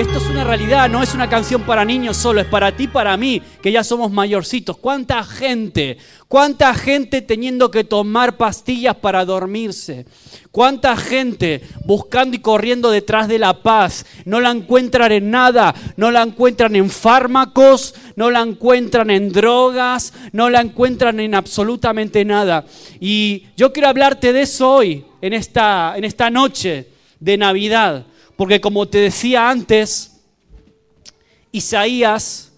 esto es una realidad, no es una canción para niños solo, es para ti, para mí, que ya somos mayorcitos. ¿Cuánta gente, cuánta gente teniendo que tomar pastillas para dormirse? ¿Cuánta gente buscando y corriendo detrás de la paz? No la encuentran en nada, no la encuentran en fármacos, no la encuentran en drogas, no la encuentran en absolutamente nada. Y yo quiero hablarte de eso hoy, en esta, en esta noche de Navidad, porque como te decía antes, Isaías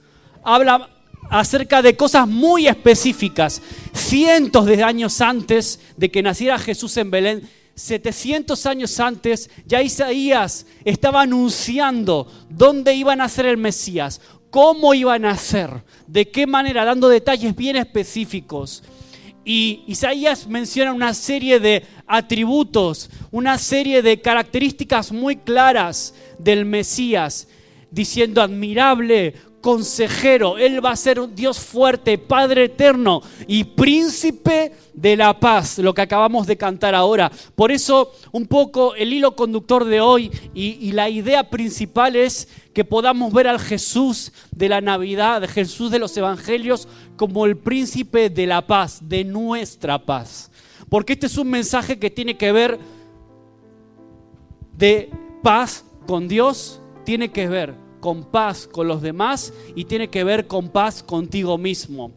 habla acerca de cosas muy específicas, cientos de años antes de que naciera Jesús en Belén 700 años antes, ya Isaías estaba anunciando dónde iban a ser el Mesías, cómo iban a ser, de qué manera, dando detalles bien específicos. Y Isaías menciona una serie de atributos, una serie de características muy claras del Mesías, diciendo admirable, consejero, Él va a ser un Dios fuerte, Padre eterno y príncipe de la paz, lo que acabamos de cantar ahora. Por eso un poco el hilo conductor de hoy y, la idea principal es que podamos ver al Jesús de la Navidad, de Jesús de los Evangelios, como el príncipe de la paz, de nuestra paz. Porque este es un mensaje que tiene que ver de paz con Dios, tiene que ver con paz con los demás y tiene que ver con paz contigo mismo.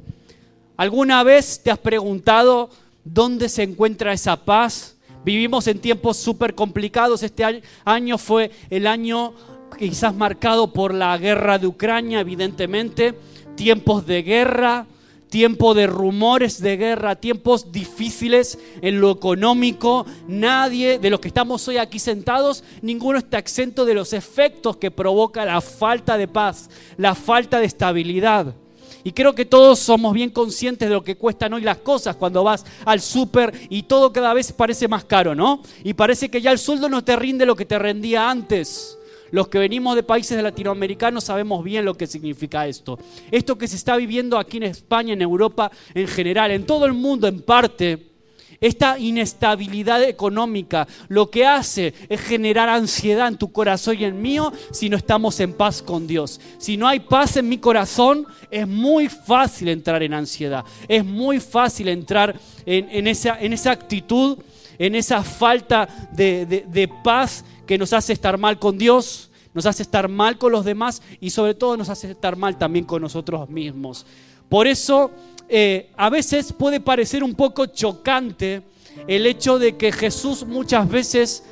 ¿Alguna vez te has preguntado dónde se encuentra esa paz? Vivimos en tiempos súper complicados. Este año fue el año quizás marcado por la guerra de Ucrania, evidentemente. Tiempos de guerra, tiempo de rumores de guerra, tiempos difíciles en lo económico. Nadie de los que estamos hoy aquí sentados, ninguno está exento de los efectos que provoca la falta de paz, la falta de estabilidad. Y creo que todos somos bien conscientes de lo que cuestan hoy las cosas cuando vas al súper y todo cada vez parece más caro, ¿no? Y parece que ya el sueldo no te rinde lo que te rendía antes. Los que venimos de países latinoamericanos sabemos bien lo que significa esto. Esto que se está viviendo aquí en España, en Europa en general, en todo el mundo en parte, esta inestabilidad económica lo que hace es generar ansiedad en tu corazón y en mío si no estamos en paz con Dios. Si no hay paz en mi corazón, es muy fácil entrar en ansiedad. Es muy fácil entrar en, esa, en esa, actitud, en esa falta de paz que nos hace estar mal con Dios, nos hace estar mal con los demás y sobre todo nos hace estar mal también con nosotros mismos. Por eso eh, a veces puede parecer un poco chocante el hecho de que Jesús muchas veces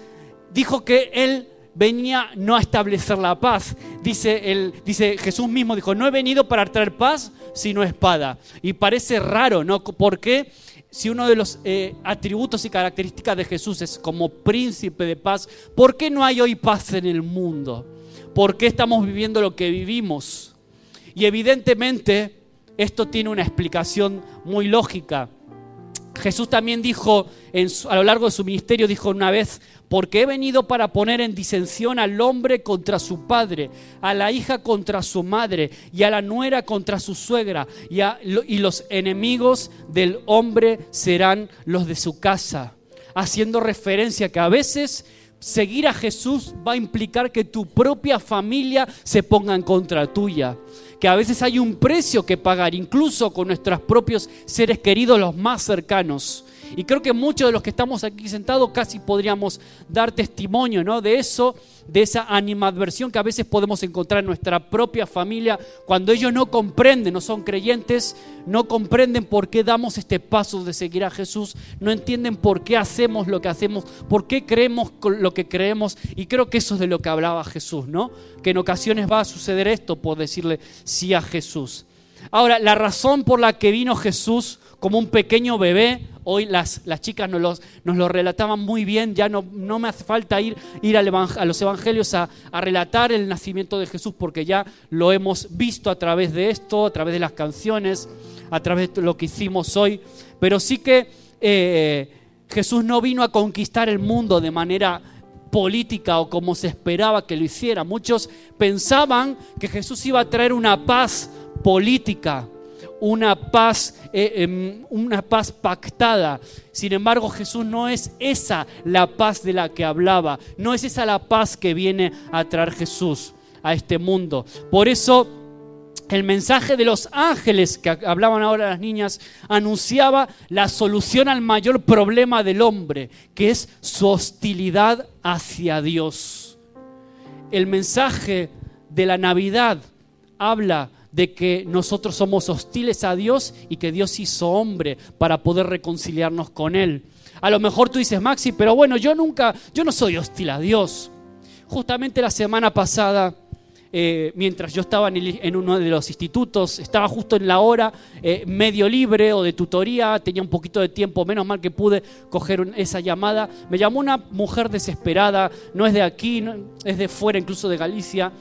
dijo que Él venía no a establecer la paz. Dice, dice Jesús mismo, dijo, no he venido para traer paz, sino espada. Y parece raro, ¿no? ¿Por qué? Si uno de los eh, atributos y características de Jesús es como príncipe de paz, ¿por qué no hay hoy paz en el mundo? ¿Por qué estamos viviendo lo que vivimos? Y evidentemente esto tiene una explicación muy lógica. Jesús también dijo a lo largo de su ministerio, dijo una vez, porque he venido para poner en disensión al hombre contra su padre, a la hija contra su madre y a la nuera contra su suegra, y, y los enemigos del hombre serán los de su casa, haciendo referencia que a veces seguir a Jesús va a implicar que tu propia familia se ponga en contra tuya, que a veces hay un precio que pagar, incluso con nuestros propios seres queridos, los más cercanos. Y creo que muchos de los que estamos aquí sentados casi podríamos dar testimonio ¿no? de eso, de esa animadversión que a veces podemos encontrar en nuestra propia familia cuando ellos no comprenden, no son creyentes, no comprenden por qué damos este paso de seguir a Jesús, no entienden por qué hacemos lo que hacemos, por qué creemos lo que creemos. Y creo que eso es de lo que hablaba Jesús, ¿no? Que en ocasiones va a suceder esto por decirle sí a Jesús. Ahora, la razón por la que vino Jesús como un pequeño bebé, hoy las, las chicas nos, nos, lo relataban muy bien, ya no, no me hace falta ir, ir a los evangelios a, relatar el nacimiento de Jesús porque ya lo hemos visto a través de esto, a través de las canciones, a través de lo que hicimos hoy, pero sí que eh, Jesús no vino a conquistar el mundo de manera política o como se esperaba que lo hiciera. Muchos pensaban que Jesús iba a traer una paz política, una paz, eh, em, una paz pactada. Sin embargo, Jesús no es esa la paz de la que hablaba, no es esa la paz que viene a traer Jesús. a este mundo. Por eso el mensaje de los ángeles que hablaban ahora las niñas anunciaba la solución al mayor problema del hombre, que es su hostilidad hacia Dios. El mensaje de la Navidad habla de que nosotros somos hostiles a Dios y que Dios hizo hombre para poder reconciliarnos con Él. A lo mejor tú dices, Maxi, pero bueno, yo nunca, yo no soy hostil a Dios. Justamente la semana pasada, eh, mientras yo estaba en, uno de los institutos, estaba justo en la hora eh, medio libre o de tutoría, tenía un poquito de tiempo, menos mal que pude coger esa llamada. Me llamó una mujer desesperada, no es de aquí, es de fuera, incluso de Galicia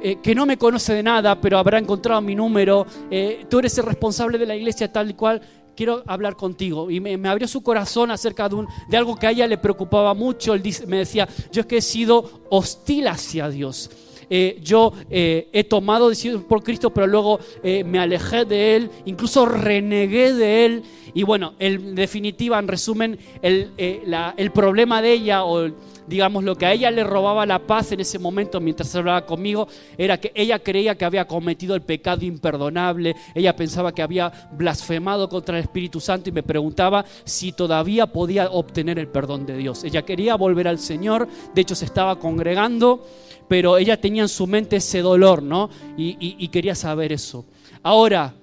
eh, que no me conoce de nada, pero habrá encontrado mi número, eh, tú eres el responsable de la iglesia tal y cual, quiero hablar contigo. Y me, abrió su corazón acerca de, un, de, algo que a ella le preocupaba mucho. Él me decía, yo es que he sido hostil hacia Dios. Eh, yo he tomado decisiones por Cristo, pero luego me alejé de Él, incluso renegué de Él. Y bueno, en definitiva, en resumen, el, el problema de ella o digamos, lo que a ella le robaba la paz en ese momento mientras hablaba conmigo era que ella creía que había cometido el pecado imperdonable, ella pensaba que había blasfemado contra el Espíritu Santo y me preguntaba si todavía podía obtener el perdón de Dios. Ella quería volver al Señor, de hecho se estaba congregando, pero ella tenía en su mente ese dolor, ¿no? Y, y quería saber eso. Ahora,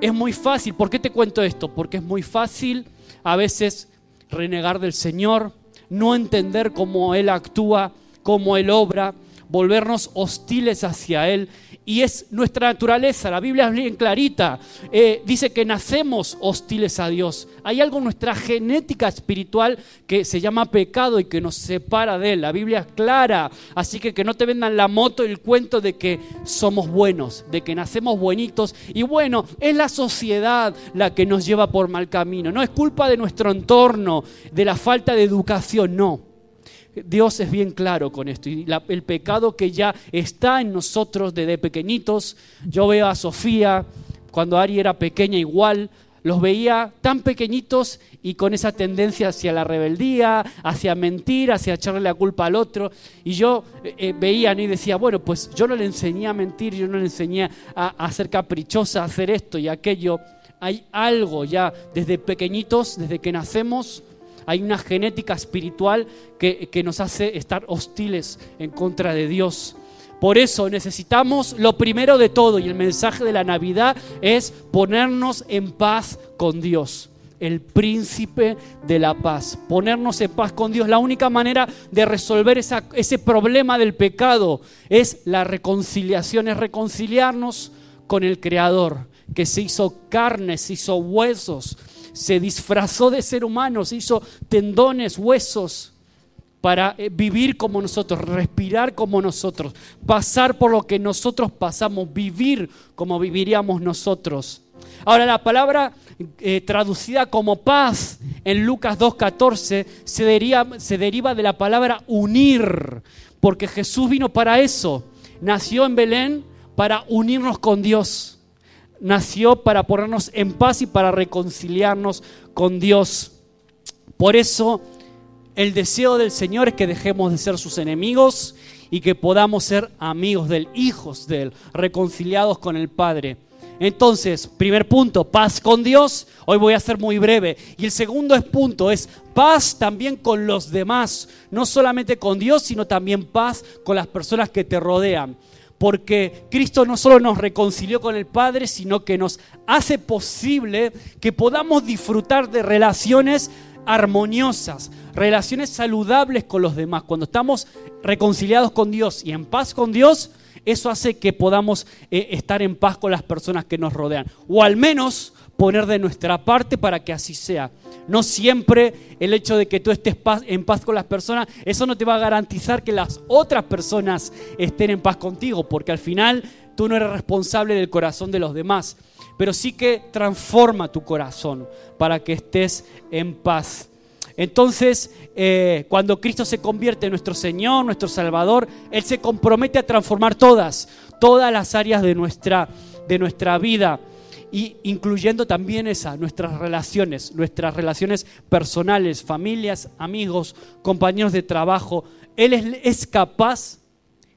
es muy fácil, ¿por qué te cuento esto? Porque es muy fácil a veces renegar del Señor, no entender cómo Él actúa, cómo Él obra, volvernos hostiles hacia Él. Y es nuestra naturaleza, la Biblia es bien clarita, eh, dice que nacemos hostiles a Dios. Hay algo en nuestra genética espiritual que se llama pecado y que nos separa de Él. La Biblia es clara, así que que no te vendan la moto el cuento de que somos buenos, de que nacemos buenitos. Y bueno, es la sociedad la que nos lleva por mal camino. No es culpa de nuestro entorno, de la falta de educación, no. Dios es bien claro con esto. Y el pecado que ya está en nosotros desde pequeñitos. Yo veo a Sofía, cuando Ari era pequeña igual, los veía tan pequeñitos y con esa tendencia hacia la rebeldía, hacia mentir, hacia echarle la culpa al otro. Y yo eh, eh, veía y decía, bueno, pues yo no le enseñé a mentir, yo no le enseñé a, a ser caprichosa, a hacer esto y aquello. Hay algo ya desde pequeñitos, desde que nacemos, hay una genética espiritual que, nos hace estar hostiles en contra de Dios. Por eso necesitamos lo primero de todo y el mensaje de la Navidad es ponernos en paz con Dios el príncipe de la paz. Ponernos en paz con Dios. La única manera de resolver ese problema del pecado es la reconciliación, es reconciliarnos con el Creador, que se hizo carne, se hizo huesos, se disfrazó de ser humano, se hizo tendones, huesos, para eh, vivir como nosotros, respirar como nosotros, pasar por lo que nosotros pasamos, vivir como viviríamos nosotros. Ahora la palabra eh, traducida como paz en Lucas 2.14 se se deriva de la palabra unir, porque Jesús vino para eso, nació en Belén para unirnos con Dios nació para ponernos en paz y para reconciliarnos con Dios. Por eso el deseo del Señor es que dejemos de ser sus enemigos y que podamos ser amigos de Él, hijos de Él, reconciliados con el Padre. Entonces, primer punto, paz con Dios. Hoy voy a ser muy breve. Y el segundo punto es paz también con los demás. No solamente con Dios, sino también paz con las personas que te rodean porque Cristo no solo nos reconcilió con el Padre, sino que nos hace posible que podamos disfrutar de relaciones armoniosas, relaciones saludables con los demás. Cuando estamos reconciliados con Dios y en paz con Dios, eso hace que podamos eh, estar en paz con las personas que nos rodean. O al menos poner de nuestra parte para que así sea. No siempre el hecho de que tú estés en paz con las personas, eso no te va a garantizar que las otras personas estén en paz contigo, porque al final tú no eres responsable del corazón de los demás, pero sí que transforma tu corazón para que estés en paz. Entonces, eh, cuando Cristo se convierte en nuestro Señor, nuestro Salvador, Él se compromete a transformar todas, todas las áreas de nuestra, de nuestra vida y incluyendo también esa, nuestras relaciones, nuestras relaciones personales, familias, amigos, compañeros de trabajo. Él es, capaz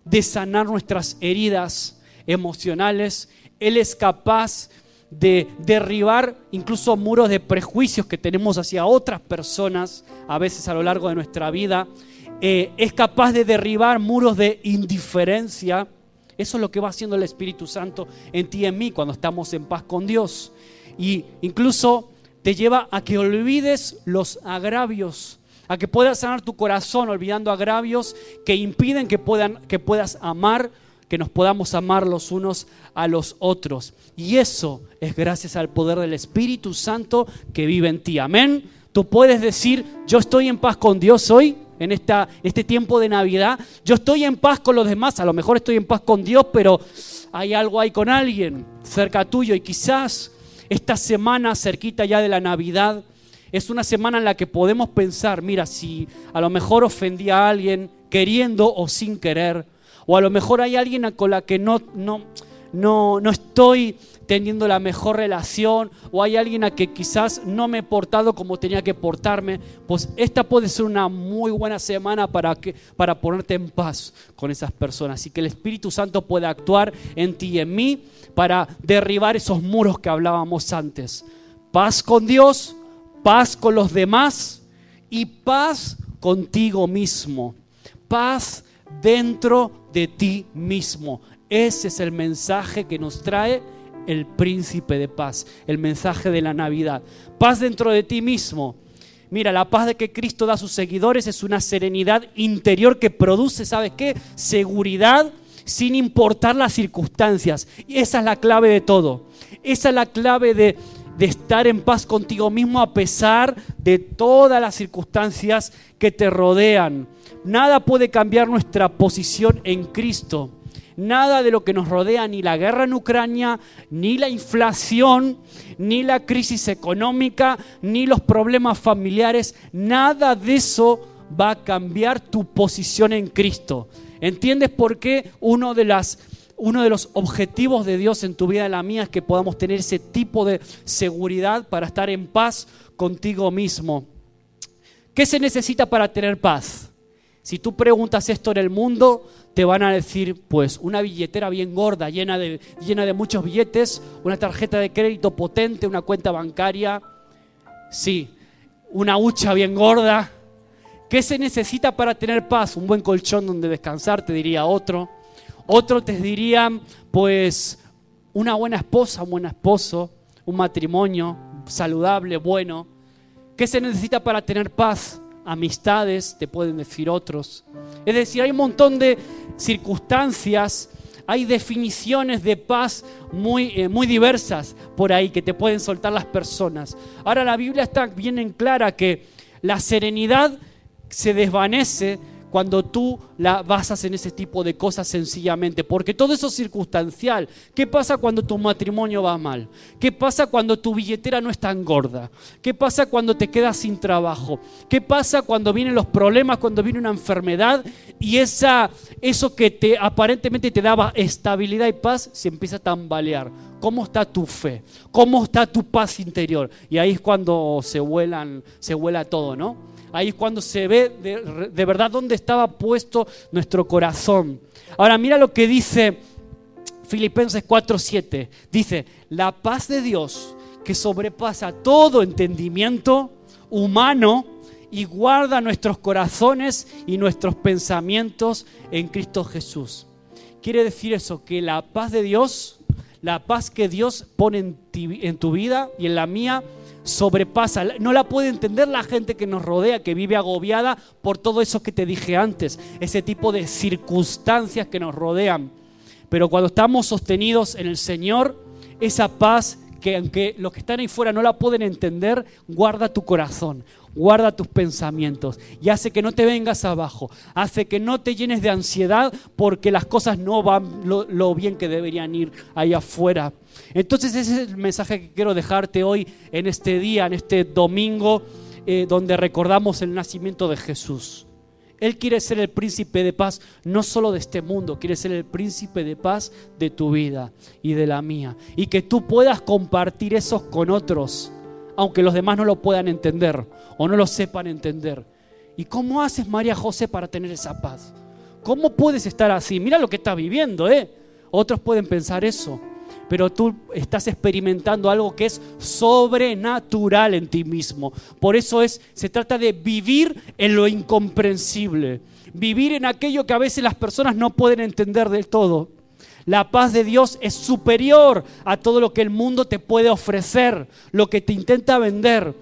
de sanar nuestras heridas emocionales. Él es capaz de derribar incluso muros de prejuicios que tenemos hacia otras personas a veces a lo largo de nuestra vida. Eh, es capaz de derribar muros de indiferencia. Eso es lo que va haciendo el Espíritu Santo en ti y en mí cuando estamos en paz con Dios. Y incluso te lleva a que olvides los agravios, a que puedas sanar tu corazón olvidando agravios que impiden que, puedan, que puedas amar que nos podamos amar los unos a los otros. Y eso es gracias al poder del Espíritu Santo que vive en ti. Amén. Tú puedes decir, yo estoy en paz con Dios hoy, en esta, este tiempo de Navidad. Yo estoy en paz con los demás. A lo mejor estoy en paz con Dios, pero hay algo ahí con alguien cerca tuyo. Y quizás esta semana cerquita ya de la Navidad es una semana en la que podemos pensar, mira, si a lo mejor ofendí a alguien queriendo o sin querer, o a lo mejor hay alguien con la que no, no, no, no estoy teniendo la mejor relación o hay alguien a que quizás no me he portado como tenía que portarme, pues esta puede ser una muy buena semana para, que, para ponerte en paz con esas personas y que el Espíritu Santo pueda actuar en ti y en mí para derribar esos muros que hablábamos antes. Paz con Dios, paz con los demás y paz contigo mismo. Paz dentro de ti mismo. Ese es el mensaje que nos trae el príncipe de paz, el mensaje de la Navidad. Paz dentro de ti mismo. Mira, la paz de que Cristo da a sus seguidores es una serenidad interior que produce, ¿sabes qué? Seguridad sin importar las circunstancias. Y esa es la clave de todo. Esa es la clave de, de estar en paz contigo mismo a pesar de todas las circunstancias que te rodean. Nada puede cambiar nuestra posición en Cristo. Nada de lo que nos rodea, ni la guerra en Ucrania, ni la inflación, ni la crisis económica, ni los problemas familiares, nada de eso va a cambiar tu posición en Cristo. ¿Entiendes por qué uno de, uno de los objetivos de Dios en tu vida y la mía es que podamos tener ese tipo de seguridad para estar en paz contigo mismo? ¿Qué se necesita para tener paz? Si tú preguntas esto en el mundo, te van a decir, pues, una billetera bien gorda, llena de, llena de muchos billetes, una tarjeta de crédito potente, una cuenta bancaria, sí, una hucha bien gorda. ¿Qué se necesita para tener paz? Un buen colchón donde descansar, te diría otro. Otro te diría, pues, una buena esposa, un buen esposo, un matrimonio saludable, bueno. ¿Qué se necesita para tener paz? Amistades, te pueden decir otros. Es decir, hay un montón de circunstancias, hay definiciones de paz muy, eh, muy diversas por ahí que te pueden soltar las personas. Ahora la Biblia está bien en clara que la serenidad se desvanece cuando tú la basas en ese tipo de cosas sencillamente, porque todo eso es circunstancial. ¿Qué pasa cuando tu matrimonio va mal? ¿Qué pasa cuando tu billetera no es tan gorda? ¿Qué pasa cuando te quedas sin trabajo? ¿Qué pasa cuando vienen los problemas, cuando viene una enfermedad y esa, eso que te aparentemente te daba estabilidad y paz se empieza a tambalear? ¿Cómo está tu fe? ¿Cómo está tu paz interior? Y ahí es cuando se vuelan, se vuela todo, ¿no? Ahí es cuando se ve de, verdad dónde estaba puesto nuestro corazón. Ahora mira lo que dice Filipenses 4:7. Dice, la paz de Dios que sobrepasa todo entendimiento humano y guarda nuestros corazones y nuestros pensamientos en Cristo Jesús. Quiere decir eso, que la paz de Dios, la paz que Dios pone en, en tu vida y en la mía, sobrepasa. No la puede entender la gente que nos rodea, que vive agobiada por todo eso que te dije antes, ese tipo de circunstancias que nos rodean. Pero cuando estamos sostenidos en el Señor, esa paz que aunque los que están ahí fuera no la pueden entender, guarda tu corazón, guarda tus pensamientos y hace que no te vengas abajo, hace que no te llenes de ansiedad porque las cosas no van lo, bien que deberían ir ahí afuera. Entonces ese es el mensaje que quiero dejarte hoy en este día, en este domingo, eh, donde recordamos el nacimiento de Jesús. Él quiere ser el príncipe de paz, no solo de este mundo, quiere ser el príncipe de paz de tu vida y de la mía. Y que tú puedas compartir eso con otros, aunque los demás no lo puedan entender o no lo sepan entender. ¿Y cómo haces María José para tener esa paz? ¿cómo puedes estar así? Mira lo que estás viviendo, ¿eh? Otros pueden pensar eso, pero tú estás experimentando algo que es sobrenatural en ti mismo. Por eso es, se trata de vivir en lo incomprensible, vivir en aquello que a veces las personas no pueden entender del todo. La paz de Dios es superior a todo lo que el mundo te puede ofrecer, lo que te intenta vender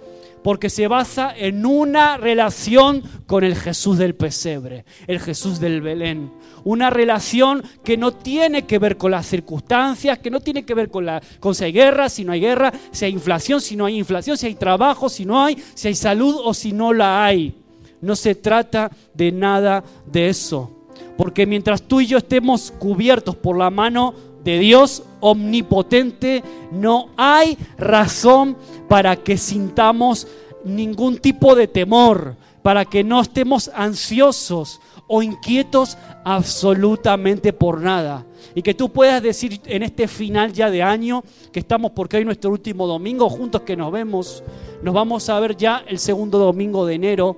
porque se basa en una relación con el Jesús del pesebre, el Jesús del Belén. Una relación que no tiene que ver con las circunstancias, que no tiene que ver con, la, si hay guerra, si no hay guerra, si hay inflación, si no hay inflación, si hay trabajo, si no hay, si hay salud o si no la hay. No se trata de nada de eso. Porque mientras tú y yo estemos cubiertos por la mano de Dios omnipotente, no hay razón para que sintamos ningún tipo de temor, para que no estemos ansiosos o inquietos absolutamente por nada. Y que tú puedas decir en este final ya de año, que estamos porque hoy nuestro último domingo, juntos que nos vemos, nos vamos a ver ya el segundo domingo de enero,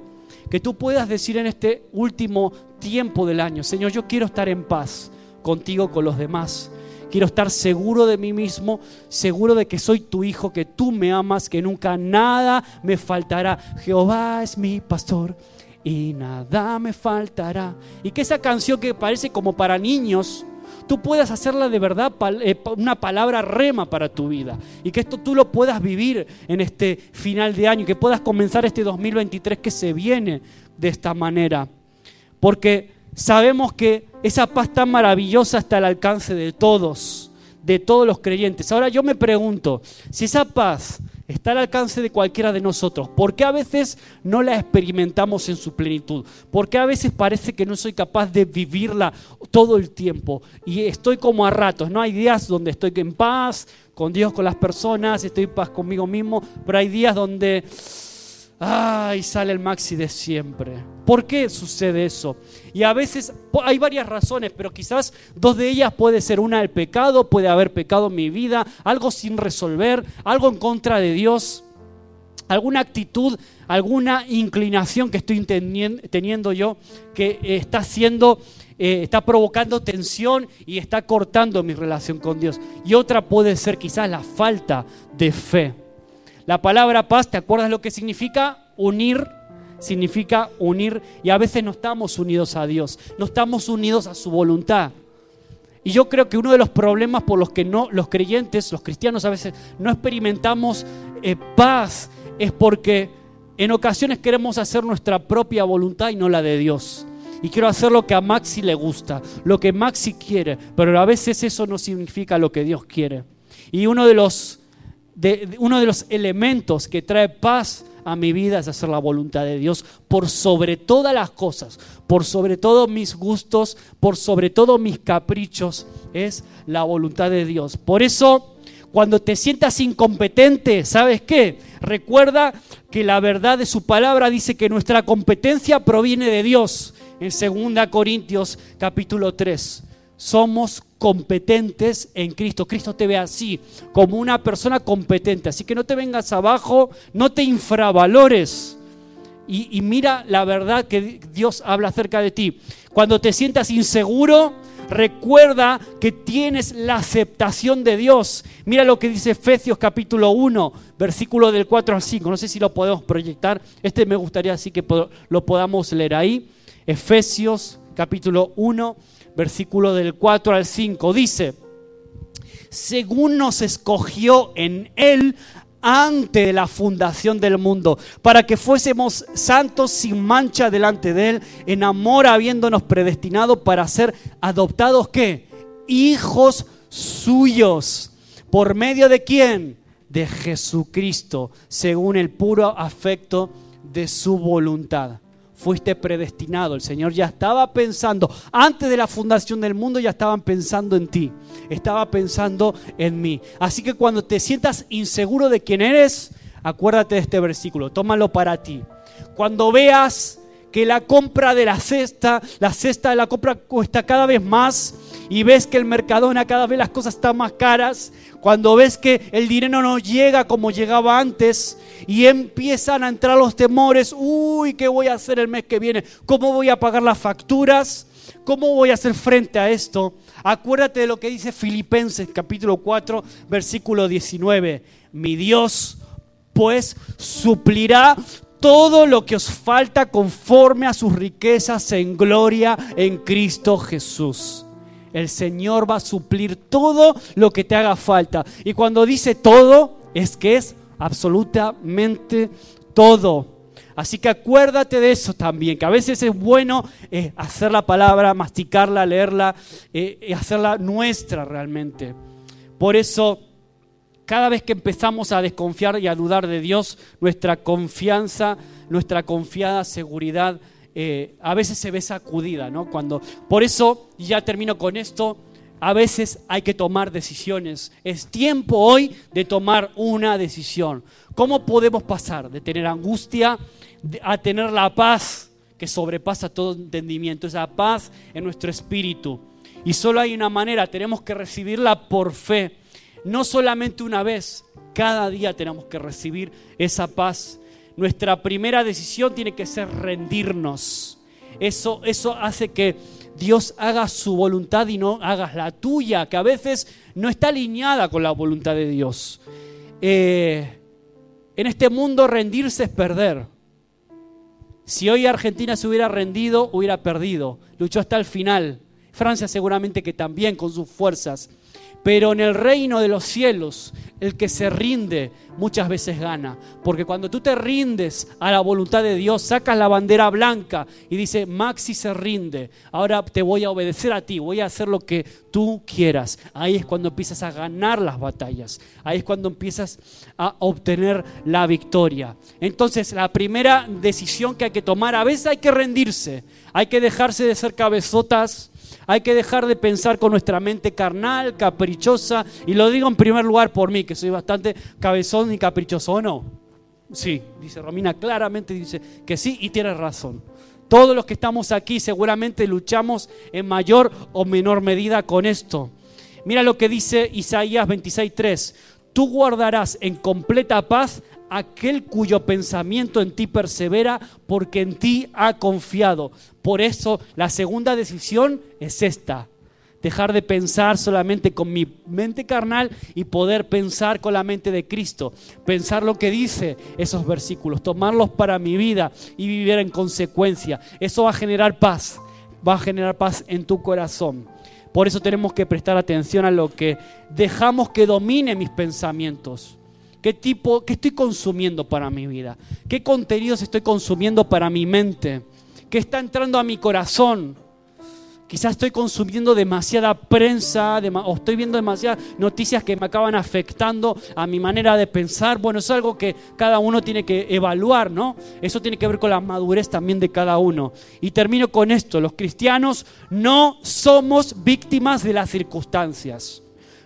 que tú puedas decir en este último tiempo del año, Señor, yo quiero estar en paz contigo, con los demás. Quiero estar seguro de mí mismo, seguro de que soy tu hijo, que tú me amas, que nunca nada me faltará. Jehová es mi pastor y nada me faltará. Y que esa canción que parece como para niños, tú puedas hacerla de verdad eh, una palabra rema para tu vida. Y que esto tú lo puedas vivir en este final de año, que puedas comenzar este 2023 que se viene de esta manera. Porque sabemos que esa paz tan maravillosa está al alcance de todos, de todos los creyentes. Ahora yo me pregunto, si esa paz está al alcance de cualquiera de nosotros, ¿por qué a veces no la experimentamos en su plenitud? ¿Por qué a veces parece que no soy capaz de vivirla todo el tiempo? Y estoy como a ratos, ¿no? Hay días donde estoy en paz, con Dios, con las personas, estoy en paz conmigo mismo, pero hay días donde ¡Ay! Sale el maxi de siempre. ¿Por qué sucede eso? Y a veces hay varias razones, pero quizás dos de ellas puede ser una el pecado, puede haber pecado en mi vida, algo sin resolver, algo en contra de Dios, alguna actitud, alguna inclinación que estoy teniendo yo que está haciendo, eh, está provocando tensión y está cortando mi relación con Dios. Y otra puede ser quizás la falta de fe. La palabra paz, ¿te acuerdas lo que significa? Unir significa unir y a veces no estamos unidos a Dios, no estamos unidos a su voluntad. Y yo creo que uno de los problemas por los que no los creyentes, los cristianos a veces no experimentamos eh, paz es porque en ocasiones queremos hacer nuestra propia voluntad y no la de Dios. Y quiero hacer lo que a Maxi le gusta, lo que Maxi quiere, pero a veces eso no significa lo que Dios quiere. Y uno de los uno de los elementos que trae paz a mi vida es hacer la voluntad de Dios por sobre todas las cosas, por sobre todos mis gustos, por sobre todos mis caprichos, es la voluntad de Dios. Por eso, cuando te sientas incompetente, ¿sabes qué? Recuerda que la verdad de su palabra dice que nuestra competencia proviene de Dios en 2 Corintios capítulo 3 somos competentes en Cristo. Cristo te ve así, como una persona competente. Así que no te vengas abajo, no te infravalores. Y, mira la verdad que Dios habla acerca de ti. Cuando te sientas inseguro, recuerda que tienes la aceptación de Dios. Mira lo que dice Efesios capítulo 1, versículo del 4 al 5. No sé si lo podemos proyectar. Este me gustaría así que lo podamos leer ahí. Efesios capítulo 1, versículo del 4 al 5, dice, según nos escogió en Él antes de la fundación del mundo, para que fuésemos santos sin mancha delante de Él, en amor habiéndonos predestinado para ser adoptados, ¿qué? Hijos suyos. ¿Por medio de quién? De Jesucristo, según el puro afecto de su voluntad fuiste predestinado. El Señor ya estaba pensando, antes de la fundación del mundo ya estaban pensando en ti, estaba pensando en mí. Así que cuando te sientas inseguro de quién eres, acuérdate de este versículo, tómalo para ti. Cuando veas que la compra de la cesta, la cesta de la compra cuesta cada vez más y ves que el Mercadona cada vez las cosas están más caras, cuando ves que el dinero no llega como llegaba antes y empiezan a entrar los temores, uy, ¿qué voy a hacer el mes que viene? ¿Cómo voy a pagar las facturas? ¿Cómo voy a hacer frente a esto? Acuérdate de lo que dice Filipenses capítulo 4, versículo 19. Mi Dios, pues, suplirá todo lo que os falta conforme a sus riquezas en gloria en Cristo Jesús. El Señor va a suplir todo lo que te haga falta. Y cuando dice todo, es que es absolutamente todo. Así que acuérdate de eso también, que a veces es bueno eh, hacer la palabra, masticarla, leerla, eh, hacerla nuestra realmente. Por eso, cada vez que empezamos a desconfiar y a dudar de Dios, nuestra confianza, nuestra confiada seguridad, eh, a veces se ve sacudida, ¿no? Cuando, por eso, ya termino con esto, a veces hay que tomar decisiones. Es tiempo hoy de tomar una decisión. ¿Cómo podemos pasar de tener angustia a tener la paz que sobrepasa todo entendimiento? Esa paz en nuestro espíritu. Y solo hay una manera, tenemos que recibirla por fe. No solamente una vez, cada día tenemos que recibir esa paz. Nuestra primera decisión tiene que ser rendirnos. Eso, eso hace que Dios haga su voluntad y no hagas la tuya, que a veces no está alineada con la voluntad de Dios. Eh, en este mundo rendirse es perder. Si hoy Argentina se hubiera rendido, hubiera perdido. Luchó hasta el final. Francia seguramente que también con sus fuerzas. Pero en el reino de los cielos, el que se rinde muchas veces gana. Porque cuando tú te rindes a la voluntad de Dios, sacas la bandera blanca y dice, Maxi se rinde, ahora te voy a obedecer a ti, voy a hacer lo que tú quieras. Ahí es cuando empiezas a ganar las batallas. Ahí es cuando empiezas a obtener la victoria. Entonces, la primera decisión que hay que tomar, a veces hay que rendirse, hay que dejarse de ser cabezotas hay que dejar de pensar con nuestra mente carnal, caprichosa, y lo digo en primer lugar por mí, que soy bastante cabezón y caprichoso, ¿o no? Sí, dice Romina, claramente dice que sí y tiene razón. Todos los que estamos aquí seguramente luchamos en mayor o menor medida con esto. Mira lo que dice Isaías 26:3. Tú guardarás en completa paz aquel cuyo pensamiento en ti persevera porque en ti ha confiado. Por eso la segunda decisión es esta. Dejar de pensar solamente con mi mente carnal y poder pensar con la mente de Cristo. Pensar lo que dice esos versículos, tomarlos para mi vida y vivir en consecuencia. Eso va a generar paz, va a generar paz en tu corazón. Por eso tenemos que prestar atención a lo que dejamos que domine mis pensamientos. ¿Qué tipo, qué estoy consumiendo para mi vida? ¿Qué contenidos estoy consumiendo para mi mente? ¿Qué está entrando a mi corazón? Quizás estoy consumiendo demasiada prensa o estoy viendo demasiadas noticias que me acaban afectando a mi manera de pensar. Bueno, es algo que cada uno tiene que evaluar, ¿no? Eso tiene que ver con la madurez también de cada uno. Y termino con esto. Los cristianos no somos víctimas de las circunstancias.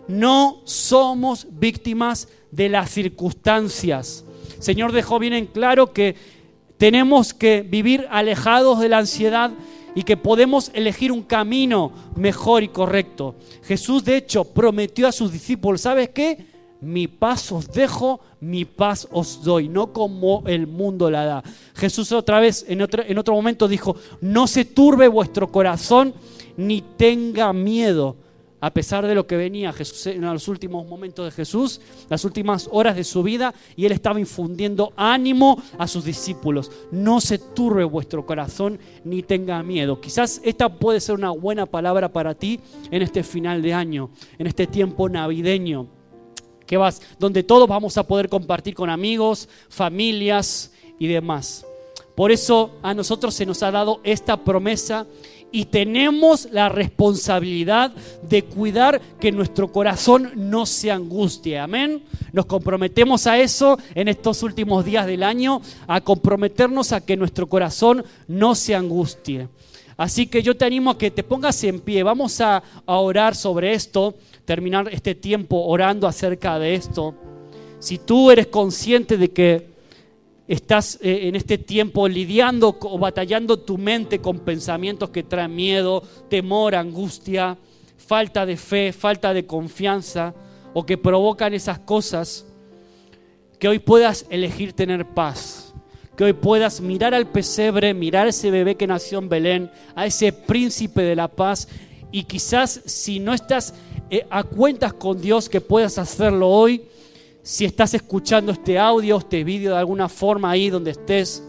No somos víctimas de las circunstancias. Señor dejó bien en claro que tenemos que vivir alejados de la ansiedad y que podemos elegir un camino mejor y correcto. Jesús de hecho prometió a sus discípulos, ¿sabes qué? Mi paz os dejo, mi paz os doy, no como el mundo la da. Jesús otra vez en otro momento dijo, no se turbe vuestro corazón ni tenga miedo a pesar de lo que venía Jesús, en los últimos momentos de Jesús, las últimas horas de su vida, y él estaba infundiendo ánimo a sus discípulos. No se turbe vuestro corazón ni tenga miedo. Quizás esta puede ser una buena palabra para ti en este final de año, en este tiempo navideño, que vas, donde todos vamos a poder compartir con amigos, familias y demás. Por eso a nosotros se nos ha dado esta promesa y tenemos la responsabilidad de cuidar que nuestro corazón no se angustie. Amén. Nos comprometemos a eso en estos últimos días del año, a comprometernos a que nuestro corazón no se angustie. Así que yo te animo a que te pongas en pie. Vamos a, a orar sobre esto, terminar este tiempo orando acerca de esto. Si tú eres consciente de que estás eh, en este tiempo lidiando o batallando tu mente con pensamientos que traen miedo, temor, angustia, falta de fe, falta de confianza o que provocan esas cosas, que hoy puedas elegir tener paz, que hoy puedas mirar al pesebre, mirar a ese bebé que nació en Belén, a ese príncipe de la paz y quizás si no estás eh, a cuentas con Dios que puedas hacerlo hoy, si estás escuchando este audio, este vídeo de alguna forma ahí donde estés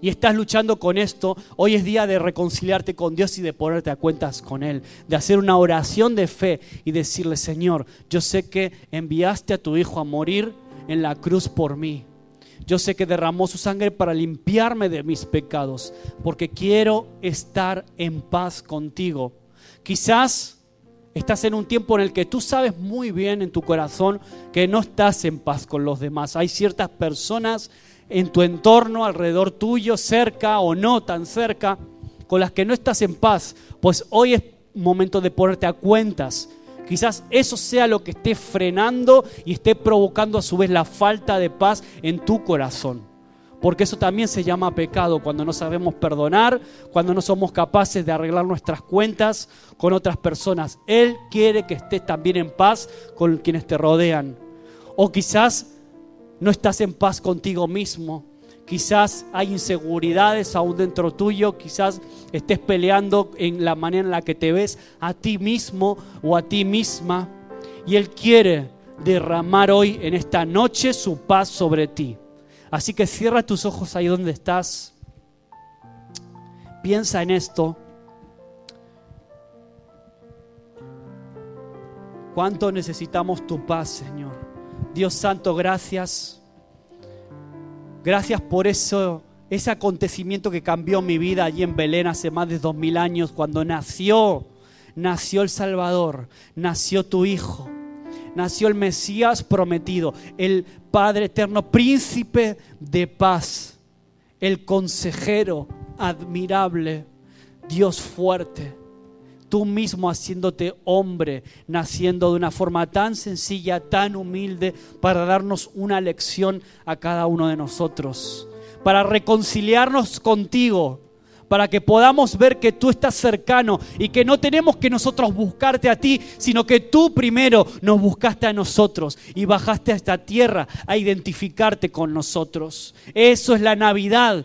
y estás luchando con esto, hoy es día de reconciliarte con Dios y de ponerte a cuentas con Él, de hacer una oración de fe y decirle, Señor, yo sé que enviaste a tu Hijo a morir en la cruz por mí. Yo sé que derramó su sangre para limpiarme de mis pecados, porque quiero estar en paz contigo. Quizás estás en un tiempo en el que tú sabes muy bien en tu corazón que no estás en paz con los demás. Hay ciertas personas en tu entorno, alrededor tuyo, cerca o no tan cerca, con las que no estás en paz. Pues hoy es momento de ponerte a cuentas Quizás eso sea lo que esté frenando y esté provocando a su vez la falta de paz en tu corazón. Porque eso también se llama pecado cuando no sabemos perdonar, cuando no somos capaces de arreglar nuestras cuentas con otras personas. Él quiere que estés también en paz con quienes te rodean. O quizás no estás en paz contigo mismo Quizás hay inseguridades aún dentro tuyo, quizás estés peleando en la manera en la que te ves a ti mismo o a ti misma. Y Él quiere derramar hoy en esta noche su paz sobre ti. Así que cierra tus ojos ahí donde estás. Piensa en esto. ¿Cuánto necesitamos tu paz, Señor? Dios Santo, gracias Gracias por eso, ese acontecimiento que cambió mi vida allí en Belén hace más de dos mil años, cuando nació, nació el Salvador, nació tu Hijo, nació el Mesías prometido, el Padre eterno, príncipe de paz, el consejero admirable, Dios fuerte tú mismo haciéndote hombre, naciendo de una forma tan sencilla, tan humilde, para darnos una lección a cada uno de nosotros, para reconciliarnos contigo, para que podamos ver que tú estás cercano y que no tenemos que nosotros buscarte a ti, sino que tú primero nos buscaste a nosotros y bajaste a esta tierra a identificarte con nosotros. Eso es la Navidad,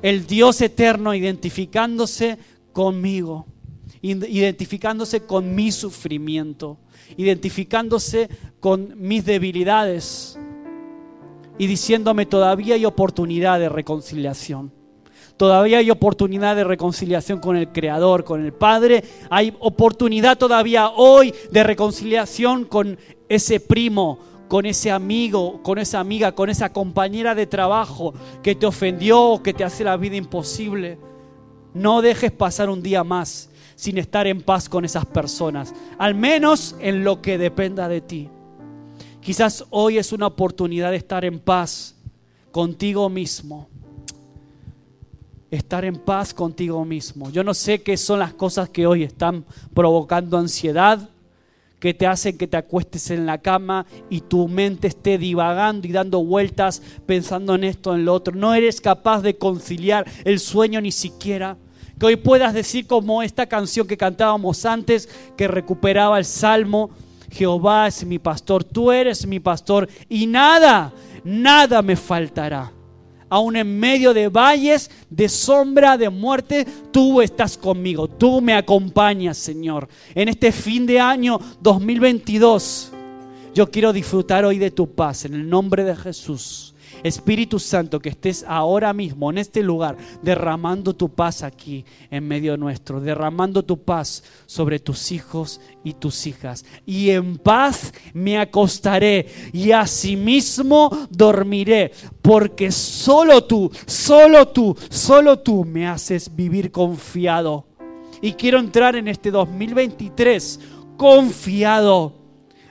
el Dios eterno identificándose conmigo identificándose con mi sufrimiento, identificándose con mis debilidades y diciéndome todavía hay oportunidad de reconciliación. Todavía hay oportunidad de reconciliación con el Creador, con el Padre. Hay oportunidad todavía hoy de reconciliación con ese primo, con ese amigo, con esa amiga, con esa compañera de trabajo que te ofendió que te hace la vida imposible. No dejes pasar un día más sin estar en paz con esas personas, al menos en lo que dependa de ti. Quizás hoy es una oportunidad de estar en paz contigo mismo. Estar en paz contigo mismo. Yo no sé qué son las cosas que hoy están provocando ansiedad, que te hacen que te acuestes en la cama y tu mente esté divagando y dando vueltas pensando en esto, en lo otro. No eres capaz de conciliar el sueño ni siquiera. Que hoy puedas decir como esta canción que cantábamos antes, que recuperaba el salmo, Jehová es mi pastor, tú eres mi pastor y nada, nada me faltará. Aún en medio de valles, de sombra, de muerte, tú estás conmigo, tú me acompañas, Señor. En este fin de año 2022, yo quiero disfrutar hoy de tu paz, en el nombre de Jesús. Espíritu Santo, que estés ahora mismo en este lugar derramando tu paz aquí en medio nuestro, derramando tu paz sobre tus hijos y tus hijas. Y en paz me acostaré y asimismo dormiré, porque solo tú, solo tú, solo tú me haces vivir confiado. Y quiero entrar en este 2023 confiado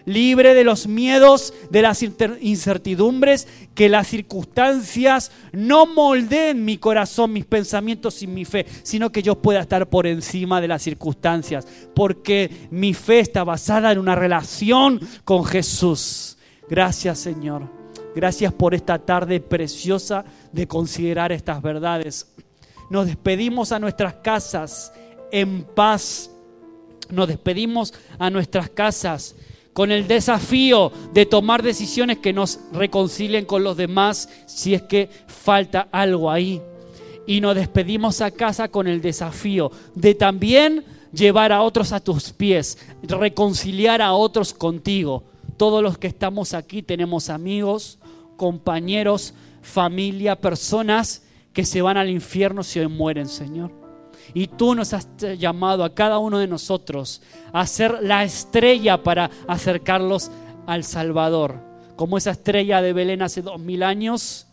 libre de los miedos, de las incertidumbres, que las circunstancias no moldeen mi corazón, mis pensamientos y mi fe, sino que yo pueda estar por encima de las circunstancias, porque mi fe está basada en una relación con Jesús. Gracias Señor. Gracias por esta tarde preciosa de considerar estas verdades. Nos despedimos a nuestras casas en paz. Nos despedimos a nuestras casas con el desafío de tomar decisiones que nos reconcilien con los demás si es que falta algo ahí. Y nos despedimos a casa con el desafío de también llevar a otros a tus pies, reconciliar a otros contigo. Todos los que estamos aquí tenemos amigos, compañeros, familia, personas que se van al infierno si hoy mueren, Señor. Y tú nos has llamado a cada uno de nosotros a ser la estrella para acercarlos al Salvador. Como esa estrella de Belén hace dos mil años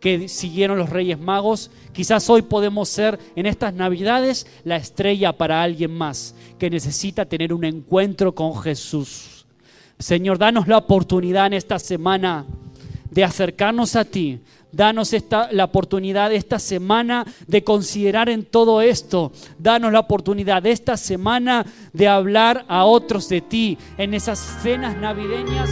que siguieron los Reyes Magos, quizás hoy podemos ser en estas Navidades la estrella para alguien más que necesita tener un encuentro con Jesús. Señor, danos la oportunidad en esta semana de acercarnos a ti. Danos esta, la oportunidad esta semana de considerar en todo esto. Danos la oportunidad esta semana de hablar a otros de ti en esas cenas navideñas.